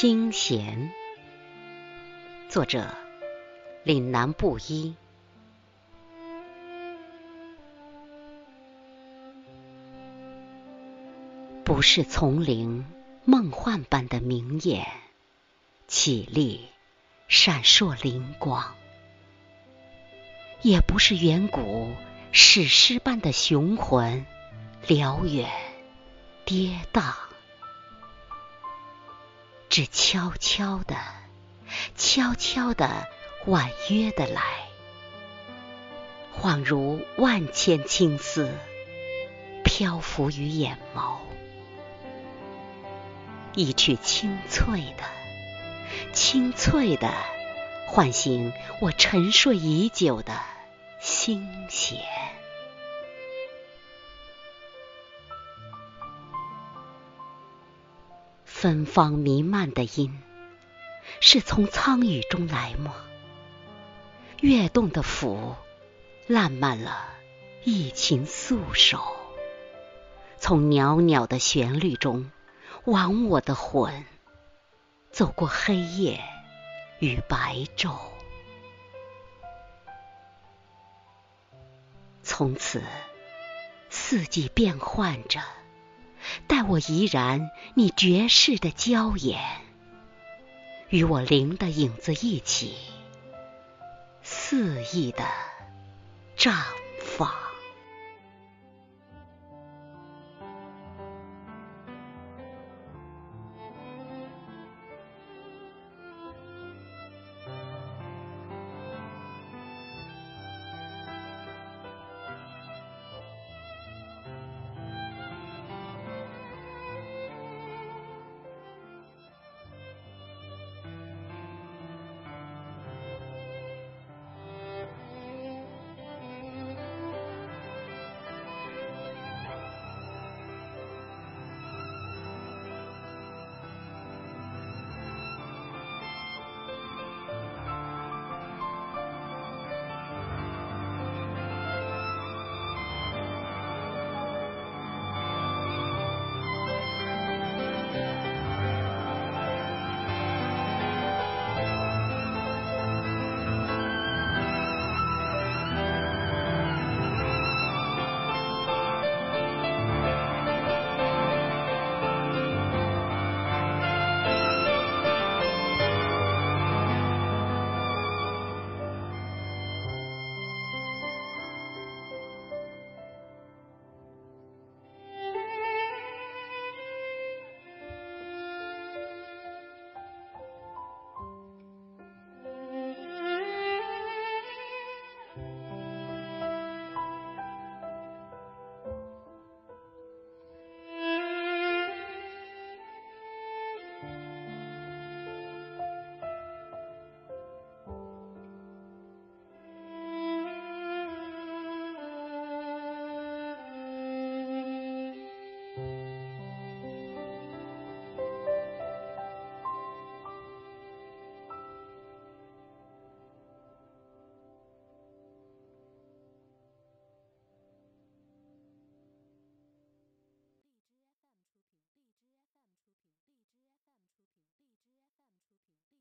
清闲，作者岭南布衣。不是丛林梦幻般的明眼，绮丽闪烁灵光；也不是远古史诗般的雄浑辽远跌宕。只悄悄的，悄悄的，婉约的来，恍如万千青丝漂浮于眼眸，一曲清脆的，清脆的，唤醒我沉睡已久的心弦。芬芳弥漫的音，是从苍宇中来吗？跃动的抚，烂漫了一情素手，从袅袅的旋律中，挽我的魂，走过黑夜与白昼。从此，四季变换着。待我怡然，你绝世的娇颜，与我灵的影子一起，肆意的丈。